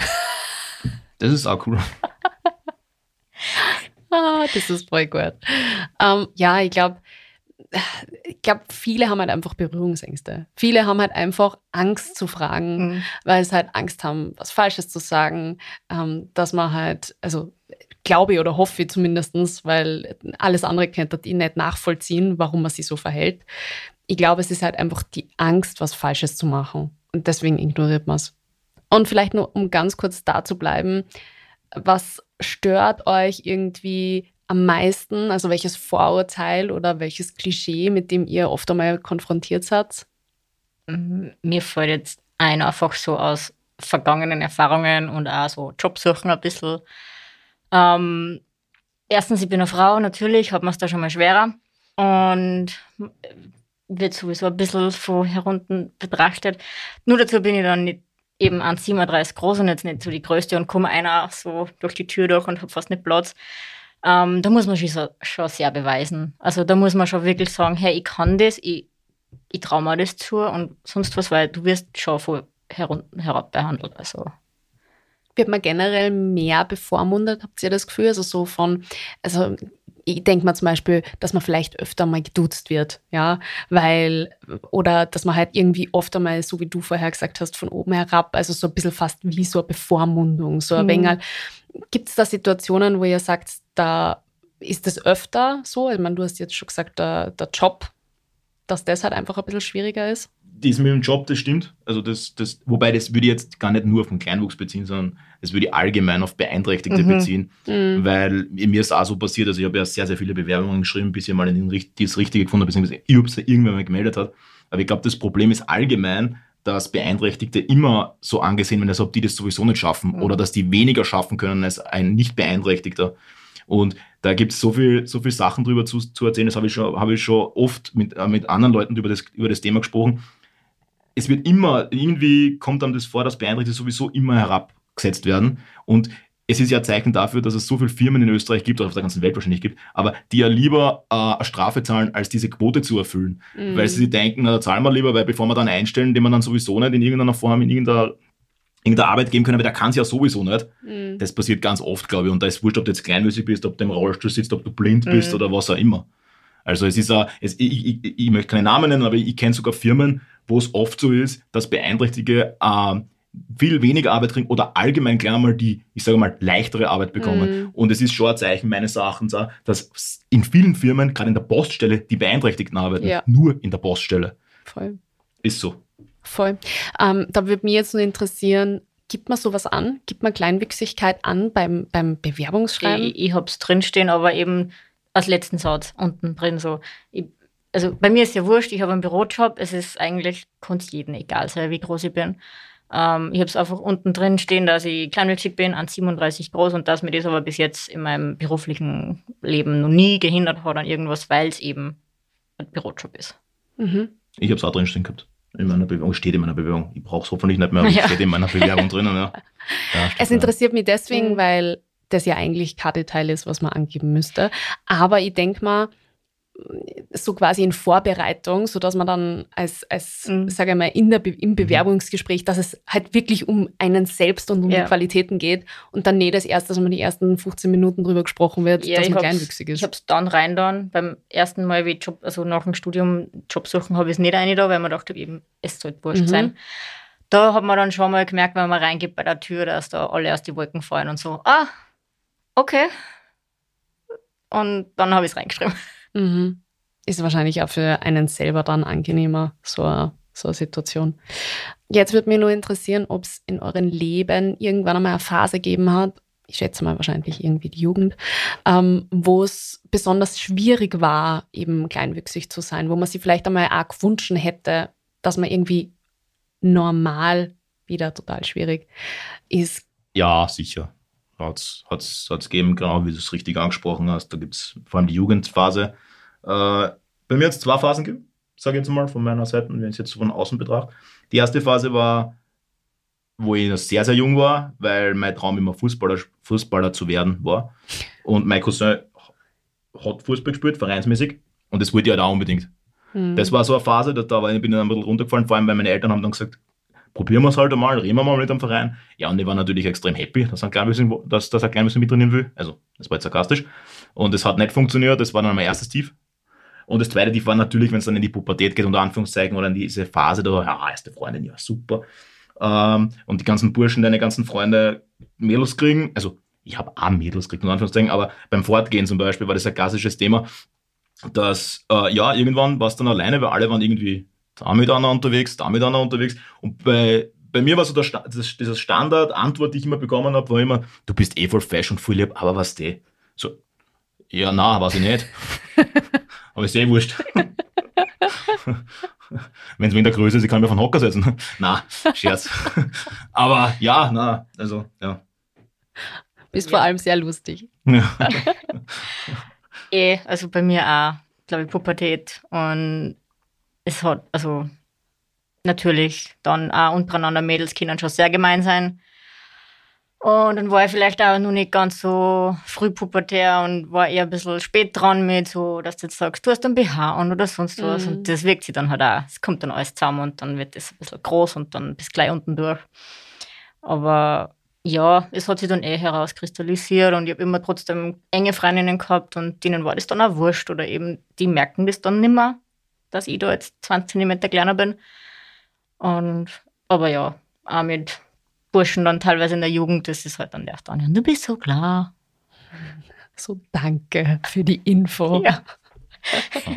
Das ist auch cool. Ah, das ist voll gut. Ähm, ja, ich glaube, ich glaube, viele haben halt einfach Berührungsängste. Viele haben halt einfach Angst zu fragen, Mhm. weil sie halt Angst haben, was Falsches zu sagen, ähm, dass man halt, also glaube ich oder hoffe ich zumindest, weil alles andere könnte ich nicht nachvollziehen, warum man sich so verhält. Ich glaube, es ist halt einfach die Angst, was Falsches zu machen. Und deswegen ignoriert man es. Und vielleicht nur, um ganz kurz da zu bleiben, was stört euch irgendwie am meisten? Also welches Vorurteil oder welches Klischee, mit dem ihr oft einmal konfrontiert seid? Mir fällt jetzt ein, einfach so aus vergangenen Erfahrungen und auch so Jobsuchen ein bisschen. Ähm, erstens, ich bin eine Frau, natürlich hat man es da schon mal schwerer und wird sowieso ein bisschen von herunten betrachtet. Nur dazu bin ich dann nicht eben 1,37 groß und jetzt nicht so die größte und komme einer so durch die Tür durch und habe fast nicht Platz. Ähm, da muss man sich so, schon sehr beweisen. Also da muss man schon wirklich sagen, hey, ich kann das, ich, ich traue mir das zu und sonst was, weil du wirst schon von herunten herab behandelt. Also Wird man generell mehr bevormundet, habt ihr das Gefühl? Also so von, also ich denke mal zum Beispiel, dass man vielleicht öfter mal geduzt wird, ja, weil, oder dass man halt irgendwie oft einmal, so wie du vorher gesagt hast, von oben herab, also so ein bisschen fast wie so eine Bevormundung, so ein Mhm. wenig. Gibt es da Situationen, wo ihr sagt, da ist das öfter so? Ich meine, du hast jetzt schon gesagt, der, der Job, dass das halt einfach ein bisschen schwieriger ist. Das mit dem Job, das stimmt. Also das, das, wobei das würde ich jetzt gar nicht nur auf den Kleinwuchs beziehen, sondern das würde ich allgemein auf Beeinträchtigte Mhm. beziehen. Mhm. Weil mir ist auch so passiert, also ich habe ja sehr, sehr viele Bewerbungen geschrieben, bis ich mal den, das Richtige gefunden habe, beziehungsweise es irgendwann mal gemeldet hat. Aber ich glaube, das Problem ist allgemein, dass Beeinträchtigte immer so angesehen werden, als ob die das sowieso nicht schaffen Mhm. oder dass die weniger schaffen können als ein Nicht-Beeinträchtigter. Und da gibt es so viel, so viel Sachen drüber zu, zu erzählen, das habe ich schon, habe ich schon oft mit, äh, mit anderen Leuten über das, über das Thema gesprochen. Es wird immer, irgendwie kommt dann das vor, dass Beeinträchtigte sowieso immer herabgesetzt werden. Und es ist ja ein Zeichen dafür, dass es so viele Firmen in Österreich gibt, oder auf der ganzen Welt wahrscheinlich gibt, aber die ja lieber äh, eine Strafe zahlen, als diese Quote zu erfüllen. Mhm. Weil sie denken, na, da zahlen wir lieber, weil bevor wir dann einstellen, den wir dann sowieso nicht in irgendeiner Form, in irgendeiner, irgendeiner Arbeit geben können, aber der kann es ja sowieso nicht. Mhm. Das passiert ganz oft, glaube ich. Und da ist wurscht, ob du jetzt kleinwüchsig bist, ob du im Rollstuhl sitzt, ob du blind bist Mhm. oder was auch immer. Also es ist, a, es, ich, ich, ich, ich möchte keine Namen nennen, aber ich, kenne sogar Firmen, wo es oft so ist, dass Beeinträchtigte äh, viel weniger Arbeit kriegen oder allgemein gleich einmal die, ich sage mal, leichtere Arbeit bekommen. Mhm. Und es ist schon ein Zeichen meines Erachtens auch, dass in vielen Firmen, gerade in der Poststelle, die Beeinträchtigten arbeiten. Ja. Nur in der Poststelle. Voll. Ist so. Voll. Ähm, da würde mich jetzt nur interessieren, gibt man sowas an? Gibt man Kleinwüchsigkeit an beim, beim Bewerbungsschreiben? ich, ich habe es drinstehen, aber eben als letzten Satz unten drin so. Ich, also bei mir ist ja wurscht, ich habe einen Bürojob, es ist eigentlich, kann es jedem egal sein, wie groß ich bin. Ähm, ich habe es einfach unten drin stehen, dass ich kleinwüchsig bin, 1,37 groß und dass mir das aber bis jetzt in meinem beruflichen Leben noch nie gehindert hat an irgendwas, weil es eben ein Bürojob ist. Mhm. Ich habe es auch drin stehen gehabt. In meiner Bewerbung, steht in meiner Bewerbung. Ich brauche es hoffentlich nicht mehr, aber ja. steht in meiner Bewerbung drinnen. Ja. es interessiert mich deswegen, mhm. weil das ja eigentlich kein Detail ist, was man angeben müsste. Aber ich denke mal, so quasi in Vorbereitung, sodass man dann als, als mhm. sage ich mal, in der Be im mhm. Bewerbungsgespräch, dass es halt wirklich um einen selbst und um ja. die Qualitäten geht und dann nicht das erste, dass man die ersten 15 Minuten drüber gesprochen wird, ja, dass man kleinwüchsig ist. Ich habe es dann rein dann, beim ersten Mal, wie Job, also nach dem Studium Job suchen, habe ich es nicht rein da, weil man dachte, eben, es sollte wurscht mhm. sein. Da hat man dann schon mal gemerkt, wenn man reingeht bei der Tür, dass da alle aus die Wolken fallen und so, ah, okay. Und dann habe ich es reingeschrieben. Mhm. Ist wahrscheinlich auch für einen selber dann angenehmer, so eine, so eine Situation. Jetzt würde mich nur interessieren, ob es in eurem Leben irgendwann einmal eine Phase gegeben hat, ich schätze mal wahrscheinlich irgendwie die Jugend, ähm, wo es besonders schwierig war, eben kleinwüchsig zu sein, wo man sich vielleicht einmal auch gewünscht hätte, dass man irgendwie normal wieder total schwierig ist. Ja, sicher. Hat es gegeben, genau wie du es richtig angesprochen hast. Da gibt es vor allem die Jugendphase, äh, bei mir hat es zwei Phasen gegeben, sage ich jetzt mal von meiner Seite, wenn ich es jetzt von außen betrachte. Die erste Phase war, wo ich noch sehr, sehr jung war, weil mein Traum immer Fußballer, Fußballer zu werden war. Und mein Cousin hat Fußball gespielt, vereinsmäßig, und das wollte ich halt auch unbedingt. Mhm. Das war so eine Phase, da, da bin ich dann ein bisschen runtergefallen, vor allem weil meine Eltern haben dann gesagt, probieren wir es halt einmal, reden wir mal mit dem Verein. Ja, und ich war natürlich extrem happy, dass, er ein klein bisschen mit drinnen will. Also, das war jetzt sarkastisch. Und es hat nicht funktioniert, das war dann mein erstes Tief. Und das zweite Tief war natürlich, wenn es dann in die Pubertät geht, unter Anführungszeichen, oder in diese Phase, da, ja, erste Freundin, ja, super. Ähm, und die ganzen Burschen, deine ganzen Freunde Mädels kriegen, also ich habe auch Mädels gekriegt, unter Anführungszeichen, aber beim Fortgehen zum Beispiel war das ein klassisches Thema, dass, äh, ja, irgendwann war es dann alleine, weil alle waren irgendwie da mit einer unterwegs, da mit einer unterwegs. Und bei, bei mir war so der, das, dieses Standard-Antwort, die ich immer bekommen habe, war immer, du bist eh voll fesch und voll lieb, aber was die? So, ja, na, weiß ich nicht. Aber ist eh wurscht. Wenn es in der Größe ist, ich kann mir von Hocker setzen. na, Scherz. Aber ja, na, also, ja. Bist vor allem sehr lustig. Ja. eh, also bei mir auch, glaube ich, Pubertät. Und es hat, also natürlich dann auch untereinander Mädels können schon sehr gemein sein. Und dann war ich vielleicht auch noch nicht ganz so früh pubertär und war eher ein bisschen spät dran mit, so, dass du jetzt sagst, du hast ein BH an oder sonst was. Mhm. Und das wirkt sich dann halt auch. Es kommt dann alles zusammen und dann wird das ein bisschen groß und dann bis gleich unten durch. Aber ja, es hat sich dann eh herauskristallisiert und ich habe immer trotzdem enge Freundinnen gehabt und denen war das dann auch wurscht oder eben die merken das dann nicht mehr, dass ich da jetzt 20 cm kleiner bin. Und, aber ja, auch mit Burschen dann teilweise in der Jugend, das ist halt dann der Daniel, du bist so klar. So danke für die Info. Ja,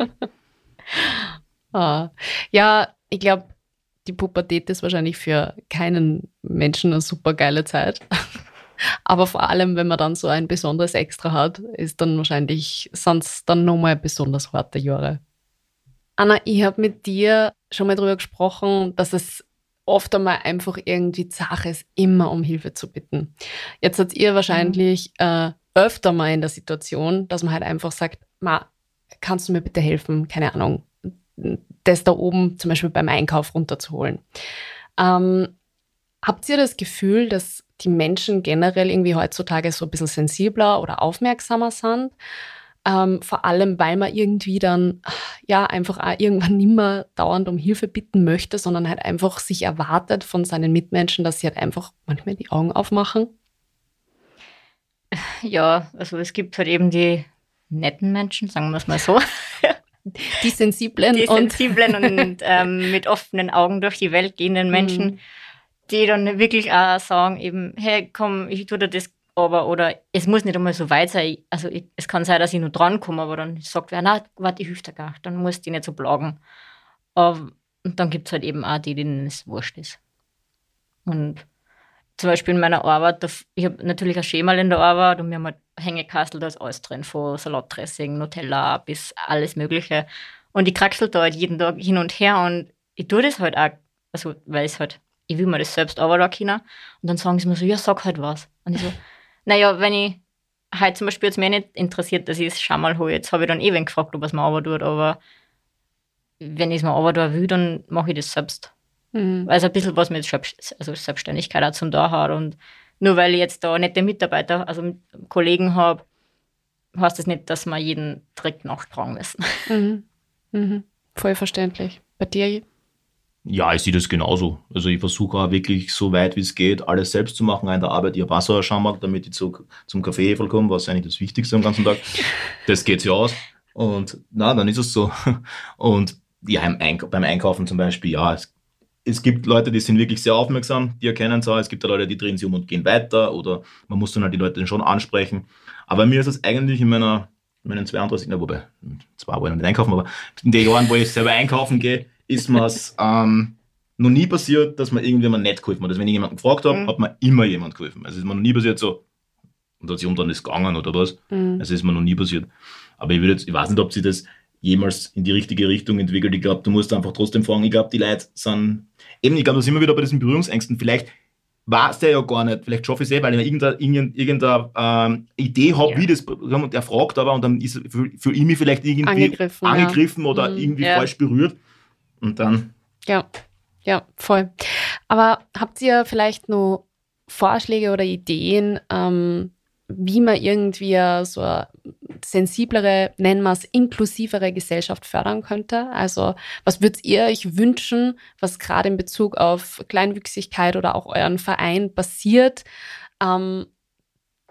ah. ja ich glaube, die Pubertät ist wahrscheinlich für keinen Menschen eine super geile Zeit. Aber vor allem, wenn man dann so ein besonderes Extra hat, ist dann wahrscheinlich sonst dann nochmal besonders harte Jahre. Anna, ich habe mit dir schon mal darüber gesprochen, dass es oft einmal einfach irgendwie Sache ist, immer um Hilfe zu bitten. Jetzt seid ihr wahrscheinlich mhm. äh, öfter mal in der Situation, dass man halt einfach sagt, Ma, kannst du mir bitte helfen? Keine Ahnung, das da oben zum Beispiel beim Einkauf runterzuholen. Ähm, habt ihr das Gefühl, dass die Menschen generell irgendwie heutzutage so ein bisschen sensibler oder aufmerksamer sind? Ähm, vor allem, weil man irgendwie dann ja einfach auch irgendwann nicht mehr dauernd um Hilfe bitten möchte, sondern halt einfach sich erwartet von seinen Mitmenschen, dass sie halt einfach manchmal die Augen aufmachen. Ja, also es gibt halt eben die netten Menschen, sagen wir es mal so. Die sensiblen, die sensiblen und, und ähm, mit offenen Augen durch die Welt gehenden Menschen, mhm. die dann wirklich auch sagen eben, hey, komm, ich tue dir das aber, oder es muss nicht einmal so weit sein. Also ich, es kann sein, dass ich nur drankomme, aber dann sagt wer, na, warte, ich hilf dir gar. Dann musst du nicht so plagen. Aber, und dann gibt es halt eben auch die, denen es wurscht ist. Und zum Beispiel in meiner Arbeit, ich habe natürlich ein Schema in der Arbeit und wir haben halt Hängekastel, da ist alles drin, von Salatdressing, Nutella bis alles Mögliche. Und ich kraxel da halt jeden Tag hin und her und ich tue das halt auch, also weil es halt ich will mir das selbst da können. Und dann sagen sie mir so, ja, sag halt was. Und ich so, naja, wenn ich halt zum Beispiel jetzt mir nicht interessiert, dass ich es schon mal hole, jetzt habe ich dann eh wen gefragt, ob es mir aber tut, aber wenn ich es mir aber will, dann mache ich das selbst. Mhm. Also ein bisschen was mit Selbst also Selbstständigkeit auch zum da hat. Und nur weil ich jetzt da nette Mitarbeiter, also Kollegen habe, heißt das nicht, dass wir jeden Trick nachtragen müssen. Mhm. Mhm. Voll verständlich. Bei dir? Ja, ich sehe das genauso. Also ich versuche auch wirklich so weit wie es geht, alles selbst zu machen. Auch in der Arbeit ihr Wasser schauen damit ich zu, zum Kaffee komme, was eigentlich das Wichtigste am ganzen Tag. Das geht sich aus. Und na, dann ist es so. Und ja, beim Einkaufen zum Beispiel, ja, es, es gibt Leute, die sind wirklich sehr aufmerksam, die erkennen es auch. Es gibt Leute, die drehen sich um und gehen weiter oder man muss dann halt die Leute schon ansprechen. Aber mir ist es eigentlich in meiner, in meinen 32, na, wobei, zwar wollte ich nicht einkaufen, aber in den Jahren, wo ich selber einkaufen gehe, ist mir es ähm, noch nie passiert, dass man irgendjemand nicht geholfen hat. Also wenn ich jemanden gefragt habe, mhm. hat mir immer jemand geholfen. Also ist mir noch nie passiert so, und hat sich um dann ist gegangen oder was. Mhm. Also ist mir noch nie passiert. Aber ich würde jetzt, ich weiß nicht, ob sie das jemals in die richtige Richtung entwickelt. Ich glaube, du musst einfach trotzdem fragen. Ich glaube, die Leute sind, eben, ich glaube, da sind wir wieder bei diesen Berührungsängsten. Vielleicht weiß der ja gar nicht, vielleicht schaffe ich es eh, weil ich irgendeine, irgendeine, irgendeine ähm, Idee habe, ja. wie das, und er fragt aber und dann ist für ich mich vielleicht irgendwie angegriffen, angegriffen ja. oder mhm, irgendwie ja. falsch berührt. Und dann. Ja, ja, voll. Aber habt ihr vielleicht noch Vorschläge oder Ideen, ähm, wie man irgendwie so eine sensiblere, nennen wir es, inklusivere Gesellschaft fördern könnte? Also was würdet ihr euch wünschen, was gerade in Bezug auf Kleinwüchsigkeit oder auch euren Verein passiert, ähm,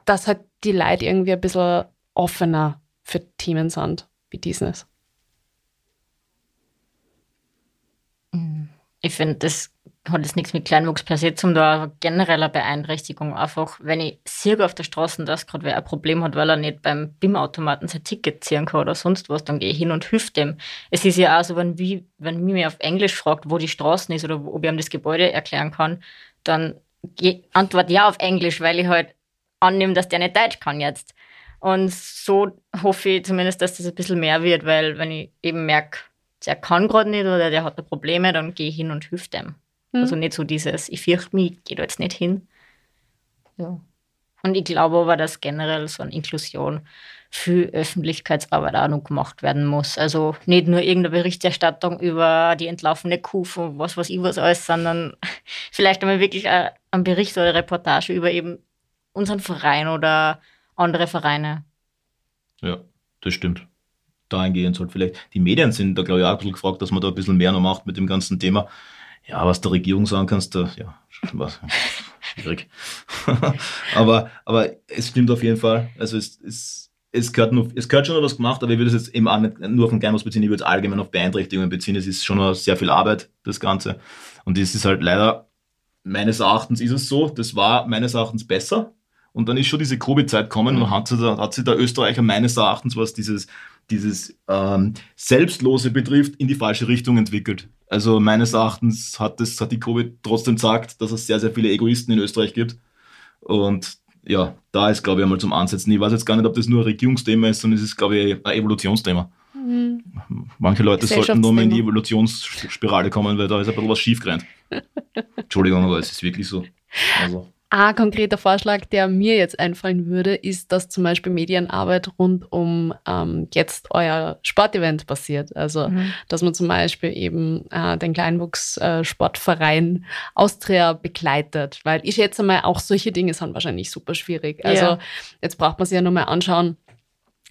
dass halt die Leute irgendwie ein bisschen offener für Themen sind wie dieses? Ich finde, das hat jetzt nichts mit Kleinwuchs per se zum da genereller Beeinträchtigung. Einfach, wenn ich sehe auf der Straße, dass gerade wer ein Problem hat, weil er nicht beim BIM-Automaten sein Ticket ziehen kann oder sonst was, dann gehe ich hin und hüpfe dem. Es ist ja auch so, wenn, wie, wenn mich auf Englisch fragt, wo die Straße ist oder ob ich ihm das Gebäude erklären kann, dann antworte ja auf Englisch, weil ich halt annehme, dass der nicht Deutsch kann jetzt. Und so hoffe ich zumindest, dass das ein bisschen mehr wird, weil wenn ich eben merke, der kann gerade nicht oder der hat da Probleme, dann gehe ich hin und hüpfe dem. Mhm. Also nicht so dieses, ich fürchte mich, ich gehe da jetzt nicht hin. Ja. Und ich glaube aber, dass generell so eine Inklusion für Öffentlichkeitsarbeit auch noch gemacht werden muss. Also nicht nur irgendeine Berichterstattung über die entlaufene Kuh von was weiß ich was alles, sondern vielleicht einmal wirklich ein Bericht oder eine Reportage über eben unseren Verein oder andere Vereine. Ja, das stimmt. Dahingehend sollte vielleicht, die Medien sind da glaube ich auch ein bisschen gefragt, dass man da ein bisschen mehr noch macht mit dem ganzen Thema. Ja, was der Regierung sagen kannst, da, ja, was, schwierig. aber, aber es stimmt auf jeden Fall. Also es, es, es gehört, nur, es gehört schon noch was gemacht, aber ich würde es jetzt eben auch nicht nur auf den Kleinhaus beziehen, ich würde es allgemein auf Beeinträchtigungen beziehen. Es ist schon noch sehr viel Arbeit, das Ganze. Und es ist halt leider, meines Erachtens ist es so, das war meines Erachtens besser. Und dann ist schon diese Covid-Zeit gekommen und hat, hat sich der Österreicher meines Erachtens, was dieses dieses ähm, Selbstlose betrifft, in die falsche Richtung entwickelt. Also meines Erachtens hat, das, hat die Covid trotzdem gesagt, dass es sehr, sehr viele Egoisten in Österreich gibt. Und ja, da ist, glaube ich, einmal zum Ansetzen. Ich weiß jetzt gar nicht, ob das nur ein Regierungsthema ist, sondern es ist, glaube ich, ein Evolutionsthema. Mhm. Manche Leute sollten nur mal in die Evolutionsspirale kommen, weil da ist ein bisschen was schief gerannt. Entschuldigung, aber es ist wirklich so. Also. Ein konkreter Vorschlag, der mir jetzt einfallen würde, ist, dass zum Beispiel Medienarbeit rund um ähm, jetzt euer Sportevent passiert. Also, mhm. dass man zum Beispiel eben äh, den Kleinwuchs-Sportverein äh, Austria begleitet. Weil ich schätze mal, auch solche Dinge sind wahrscheinlich super schwierig. Also, ja. jetzt braucht man sich ja nur mal anschauen,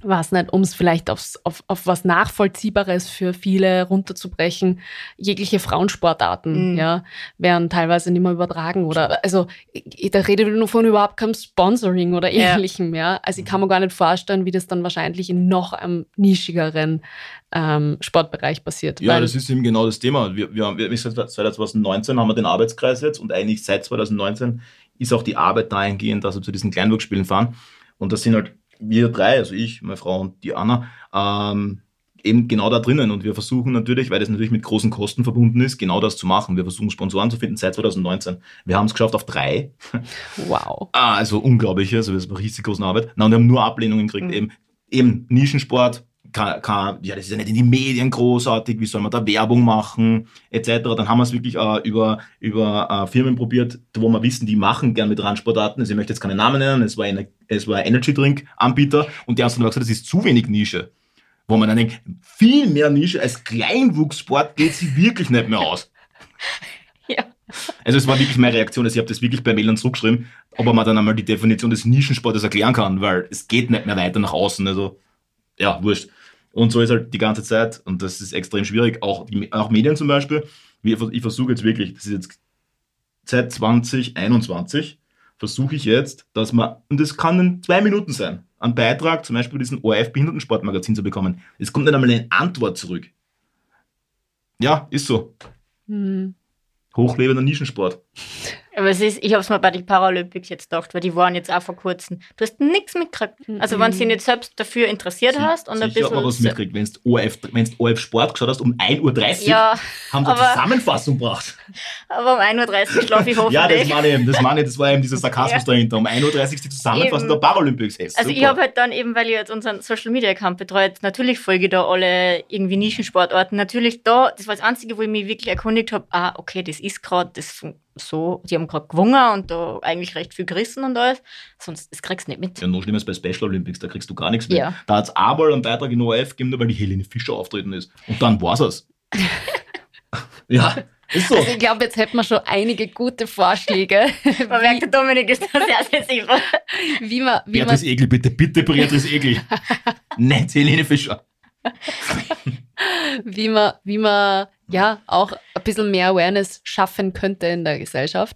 was nicht, um es vielleicht aufs, auf, auf was Nachvollziehbares für viele runterzubrechen, jegliche Frauensportarten, mhm. ja, werden teilweise nicht mehr übertragen oder, also, ich, da rede ich nur von überhaupt keinem Sponsoring oder ähnlichem, ja. ja. Also, ich kann mir gar nicht vorstellen, wie das dann wahrscheinlich in noch einem nischigeren ähm, Sportbereich passiert. Ja, das ist eben genau das Thema. Wir, wir, wir, seit 2019 haben wir den Arbeitskreis jetzt und eigentlich seit 2019 ist auch die Arbeit dahingehend, dass wir zu diesen Kleinwurfspielen fahren. Und das sind halt wir drei, also ich, meine Frau und die Anna, ähm, eben genau da drinnen. Und wir versuchen natürlich, weil das natürlich mit großen Kosten verbunden ist, genau das zu machen. Wir versuchen Sponsoren zu finden seit 2019. Wir haben es geschafft auf drei. Wow. ah, also unglaublich, also das war riesig große Arbeit. Na, und wir haben nur Ablehnungen gekriegt, mhm. eben, eben Nischensport, kann, kann, ja, das ist ja nicht in die Medien großartig, wie soll man da Werbung machen, etc. Dann haben wir es wirklich äh, über, über äh, Firmen probiert, wo wir wissen, die machen gern mit Randsportarten. Also ich möchte jetzt keine Namen nennen, es war, eine, es war ein Energy Drink Anbieter und die haben dann gesagt, das ist zu wenig Nische. Wo man dann denkt, viel mehr Nische als Kleinwuchssport geht sie wirklich nicht mehr aus. Ja. Also es war wirklich meine Reaktion, also ich habe das wirklich bei Mailern zurückgeschrieben, ob man dann einmal die Definition des Nischensportes erklären kann, weil es geht nicht mehr weiter nach außen, also ja, wurscht. Und so ist halt die ganze Zeit und das ist extrem schwierig, auch, die, auch Medien zum Beispiel, ich versuche jetzt wirklich, das ist jetzt seit 2021, versuche ich jetzt, dass man, und das kann in zwei Minuten sein, einen Beitrag zum Beispiel bei diesem ORF-Behindertensportmagazin zu bekommen. Es kommt nicht einmal eine Antwort zurück. Ja, ist so. Hm. Hochlebender Nischensport. Aber es ist, ich habe es mir bei den Paralympics jetzt gedacht, weil die waren jetzt auch vor kurzem. Du hast nichts mitgekriegt. Also wenn du dich nicht selbst dafür interessiert hast und ein bisschen. aber was mitgekriegt. Wenn du ORF, wenn's ORF Sport geschaut hast, um 1.30 Uhr, Ja, haben sie eine Zusammenfassung gebracht. aber um 1.30 Uhr schlafe ich hoffentlich. Ja, das meine ich eben, das meine ich, das war eben dieser Sarkasmus Ja. dahinter. Um 1.30 Uhr ist die Zusammenfassung Eben. der Paralympics. Hey, Also ich habe halt dann eben, weil ich jetzt unseren Social Media Account betreut, natürlich folge ich da alle irgendwie Nischensportarten. Natürlich da, das war das Einzige, wo ich mich wirklich erkundigt habe, ah, okay, das ist gerade das fun- so, die haben gerade gewonnen und da eigentlich recht viel gerissen und alles. Sonst, das kriegst du nicht mit. Ja, noch schlimmer ist bei Special Olympics, da kriegst du gar nichts mehr. Ja. Da hat es einmal einen Beitrag in ORF gegeben, nur weil die Helene Fischer auftreten ist. Und dann war's es. ja, ist so. Also ich glaube, jetzt hätten wir schon einige gute Vorschläge, Man merkt, der Dominik ist da sehr sensibel. wie man, wie man Beatrice Egli, bitte, bitte Beatrice Egli. Nicht Helene Fischer. Wie man, wie man ja auch ein bisschen mehr Awareness schaffen könnte in der Gesellschaft.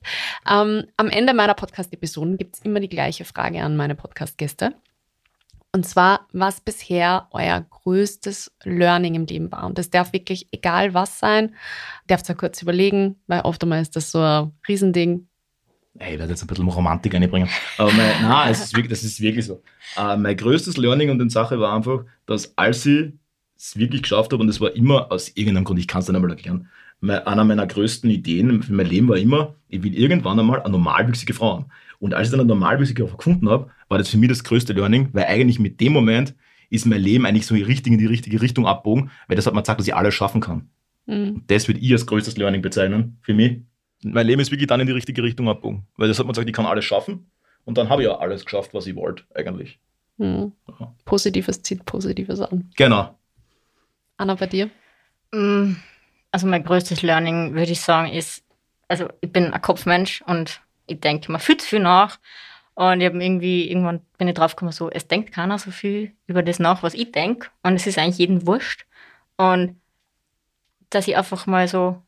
Ähm, am Ende meiner Podcast-Episoden gibt es immer die gleiche Frage an meine Podcast-Gäste. Und zwar, was bisher euer größtes Learning im Leben war. Und das darf wirklich egal was sein. Darf ihr kurz überlegen, weil oft einmal ist das so ein Riesending. Ey, ich werde jetzt ein bisschen Romantik einbringen. Aber mein, nein, es ist wirklich, das ist wirklich so. Äh, mein größtes Learning und den Sache war einfach, dass als ich es wirklich geschafft habe, und das war immer aus irgendeinem Grund, ich kann es dann einmal erklären, mein, einer meiner größten Ideen für mein Leben war immer, ich will irgendwann einmal eine normalwüchsige Frau haben. Und als ich dann eine normalwüchsige Frau gefunden habe, war das für mich das größte Learning, weil eigentlich mit dem Moment ist mein Leben eigentlich so richtig in die richtige Richtung abbogen, weil das hat mir gesagt, dass ich alles schaffen kann. Hm. Und das würde ich als größtes Learning bezeichnen für mich. Mein Leben ist wirklich dann in die richtige Richtung abbogen. Weil das hat man gesagt, ich kann alles schaffen. Und dann habe ich ja alles geschafft, was ich wollte, eigentlich. Hm. Ja. Positives zieht Positives an. Genau. Anna, bei dir? Mm, Also mein größtes Learning, würde ich sagen, ist, also ich bin ein Kopfmensch und ich denke immer viel zu viel nach. Und ich habe irgendwie, irgendwann bin ich drauf gekommen, so, es denkt keiner so viel über das nach, was ich denke. Und es ist eigentlich jedem wurscht. Und dass ich einfach mal so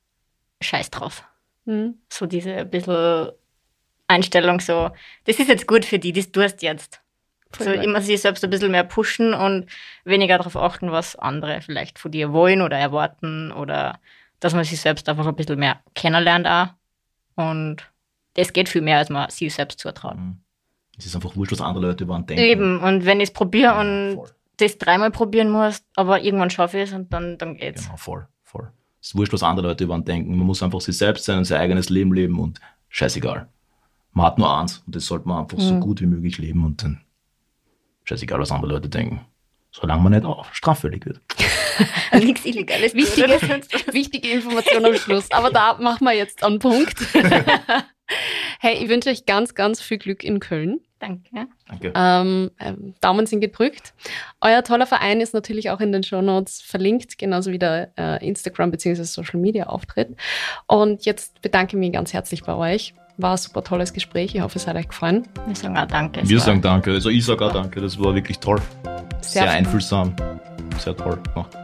scheiß drauf. Hm. So diese ein bisschen Einstellung, so, das ist jetzt gut für die, das tust jetzt. Voll So geil. immer sich selbst ein bisschen mehr pushen und weniger darauf achten, was andere vielleicht von dir wollen oder erwarten oder dass man sich selbst einfach ein bisschen mehr kennenlernt auch. Und das geht viel mehr, als man sich selbst zutraut. Mhm. Es ist einfach wurscht, was andere Leute über einen denken. Eben, und wenn ich es probiere Ja, und voll. das dreimal probieren muss, aber irgendwann schaffe ich es und dann, dann geht's. Genau, voll, voll. Es ist wurscht, was andere Leute über einen denken. Man muss einfach sich selbst sein und sein eigenes Leben leben und scheißegal. Man hat nur eins und das sollte man einfach so Mhm. gut wie möglich leben und dann scheißegal, was andere Leute denken. Solange man nicht auch straffällig wird. Nichts Illegales. Wichtige, wichtige Information am Schluss. Aber da machen wir jetzt einen Punkt. hey, ich wünsche euch ganz, ganz viel Glück in Köln. Danke. Danke. Ähm, ähm, Daumen sind gedrückt. Euer toller Verein ist natürlich auch in den Shownotes verlinkt, genauso wie der äh, Instagram- bzw. Social-Media-Auftritt. Und jetzt bedanke ich mich ganz herzlich bei euch. War ein super tolles Gespräch. Ich hoffe, es hat euch gefallen. Wir sagen auch Danke. Wir sagen Danke. Also ich sage auch Danke. Das war wirklich toll. Sehr, Sehr einfühlsam. Sehr toll gemacht.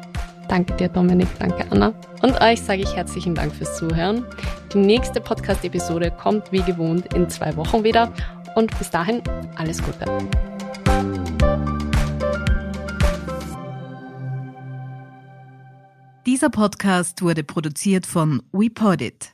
Danke dir, Dominik. Danke, Anna. Und euch sage ich herzlichen Dank fürs Zuhören. Die nächste Podcast-Episode kommt wie gewohnt in zwei Wochen wieder. Und bis dahin alles Gute. Dieser Podcast wurde produziert von WePodit.